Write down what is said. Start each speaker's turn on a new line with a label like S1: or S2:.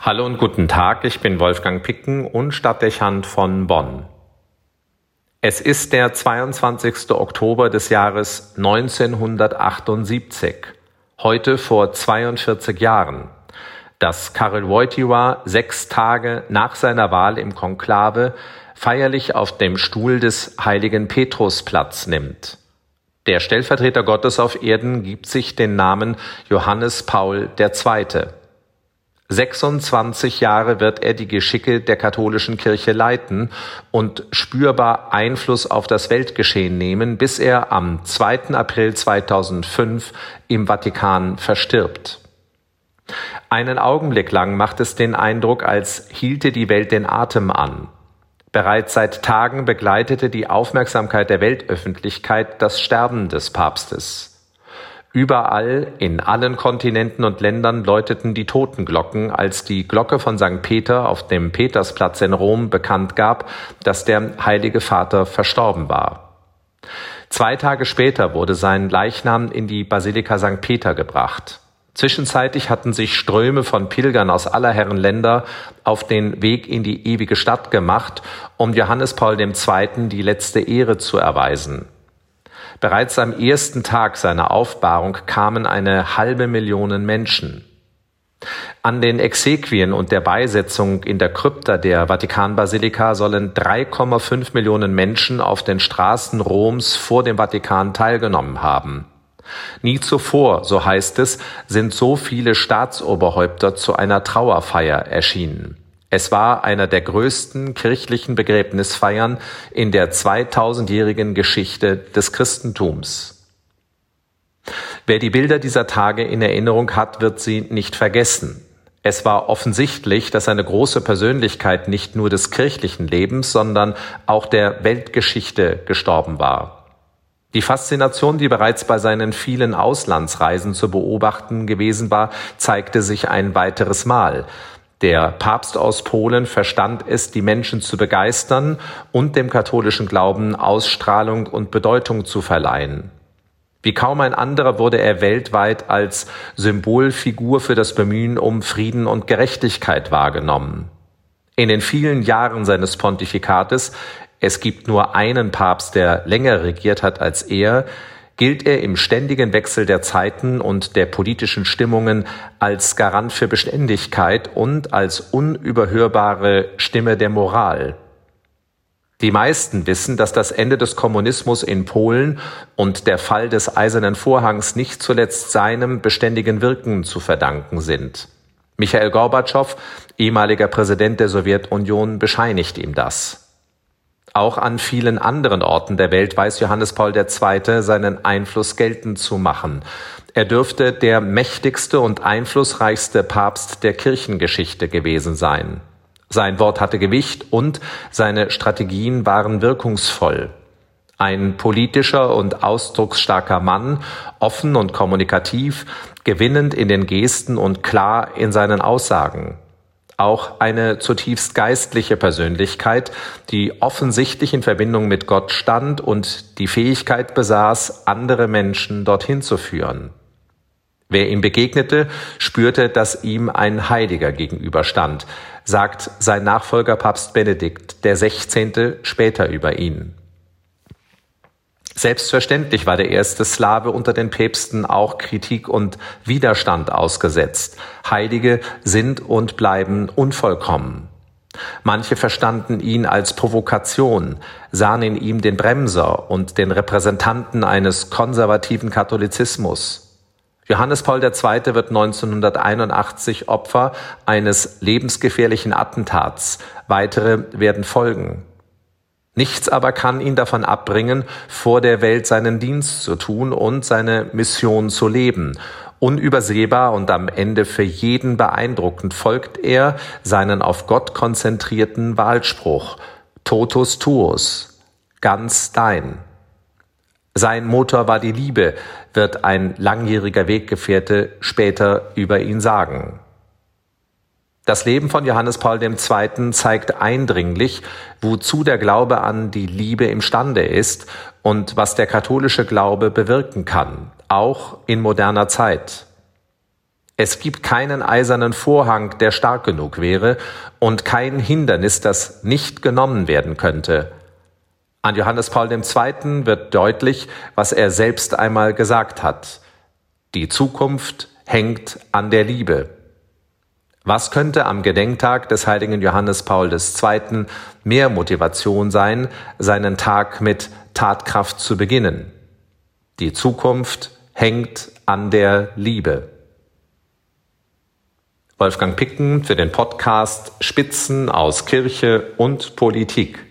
S1: Hallo und guten Tag, ich bin Wolfgang Picken und Stadtdechant von Bonn. Es ist der 22. Oktober des Jahres 1978, heute vor 42 Jahren, dass Karel Wojtyła sechs Tage nach seiner Wahl im Konklave feierlich auf dem Stuhl des heiligen Petrus Platz nimmt. Der Stellvertreter Gottes auf Erden gibt sich den Namen Johannes Paul II. 26 Jahre wird er die Geschicke der katholischen Kirche leiten und spürbar Einfluss auf das Weltgeschehen nehmen, bis er am 2. April 2005 im Vatikan verstirbt. Einen Augenblick lang macht es den Eindruck, als hielte die Welt den Atem an. Bereits seit Tagen begleitete die Aufmerksamkeit der Weltöffentlichkeit das Sterben des Papstes. Überall, in allen Kontinenten und Ländern läuteten die Totenglocken, als die Glocke von St. Peter auf dem Petersplatz in Rom bekannt gab, dass der Heilige Vater verstorben war. Zwei Tage später wurde sein Leichnam in die Basilika St. Peter gebracht. Zwischenzeitlich hatten sich Ströme von Pilgern aus aller Herren Länder auf den Weg in die ewige Stadt gemacht, um Johannes Paul II. die letzte Ehre zu erweisen. Bereits am ersten Tag seiner Aufbahrung kamen eine halbe Million Menschen. An den Exequien und der Beisetzung in der Krypta der Vatikanbasilika sollen 3,5 Millionen Menschen auf den Straßen Roms vor dem Vatikan teilgenommen haben. Nie zuvor, so heißt es, sind so viele Staatsoberhäupter zu einer Trauerfeier erschienen. Es war einer der größten kirchlichen Begräbnisfeiern in der 2000-jährigen Geschichte des Christentums. Wer die Bilder dieser Tage in Erinnerung hat, wird sie nicht vergessen. Es war offensichtlich, dass eine große Persönlichkeit nicht nur des kirchlichen Lebens, sondern auch der Weltgeschichte gestorben war. Die Faszination, die bereits bei seinen vielen Auslandsreisen zu beobachten gewesen war, zeigte sich ein weiteres Mal. Der Papst aus Polen verstand es, die Menschen zu begeistern und dem katholischen Glauben Ausstrahlung und Bedeutung zu verleihen. Wie kaum ein anderer wurde er weltweit als Symbolfigur für das Bemühen um Frieden und Gerechtigkeit wahrgenommen. In den vielen Jahren seines Pontifikates, es gibt nur einen Papst, der länger regiert hat als er, gilt er im ständigen Wechsel der Zeiten und der politischen Stimmungen als Garant für Beständigkeit und als unüberhörbare Stimme der Moral. Die meisten wissen, dass das Ende des Kommunismus in Polen und der Fall des Eisernen Vorhangs nicht zuletzt seinem beständigen Wirken zu verdanken sind. Michael Gorbatschow, ehemaliger Präsident der Sowjetunion, bescheinigt ihm das. Auch an vielen anderen Orten der Welt weiß Johannes Paul II. seinen Einfluss geltend zu machen. Er dürfte der mächtigste und einflussreichste Papst der Kirchengeschichte gewesen sein. Sein Wort hatte Gewicht und seine Strategien waren wirkungsvoll. Ein politischer und ausdrucksstarker Mann, offen und kommunikativ, gewinnend in den Gesten und klar in seinen Aussagen auch eine zutiefst geistliche Persönlichkeit, die offensichtlich in Verbindung mit Gott stand und die Fähigkeit besaß, andere Menschen dorthin zu führen. Wer ihm begegnete, spürte, dass ihm ein Heiliger gegenüberstand, sagt sein Nachfolger Papst Benedikt der 16. später über ihn. Selbstverständlich war der erste Slave unter den Päpsten auch Kritik und Widerstand ausgesetzt. Heilige sind und bleiben unvollkommen. Manche verstanden ihn als Provokation, sahen in ihm den Bremser und den Repräsentanten eines konservativen Katholizismus. Johannes Paul II. wird 1981 Opfer eines lebensgefährlichen Attentats. Weitere werden folgen. Nichts aber kann ihn davon abbringen, vor der Welt seinen Dienst zu tun und seine Mission zu leben. Unübersehbar und am Ende für jeden beeindruckend folgt er seinen auf Gott konzentrierten Wahlspruch Totus tuus, ganz dein. Sein Motor war die Liebe, wird ein langjähriger Weggefährte später über ihn sagen. Das Leben von Johannes Paul II. zeigt eindringlich, wozu der Glaube an die Liebe imstande ist und was der katholische Glaube bewirken kann, auch in moderner Zeit. Es gibt keinen eisernen Vorhang, der stark genug wäre, und kein Hindernis, das nicht genommen werden könnte. An Johannes Paul II. wird deutlich, was er selbst einmal gesagt hat. Die Zukunft hängt an der Liebe. Was könnte am Gedenktag des heiligen Johannes Paul II. mehr Motivation sein, seinen Tag mit Tatkraft zu beginnen? Die Zukunft hängt an der Liebe. Wolfgang Picken für den Podcast Spitzen aus Kirche und Politik.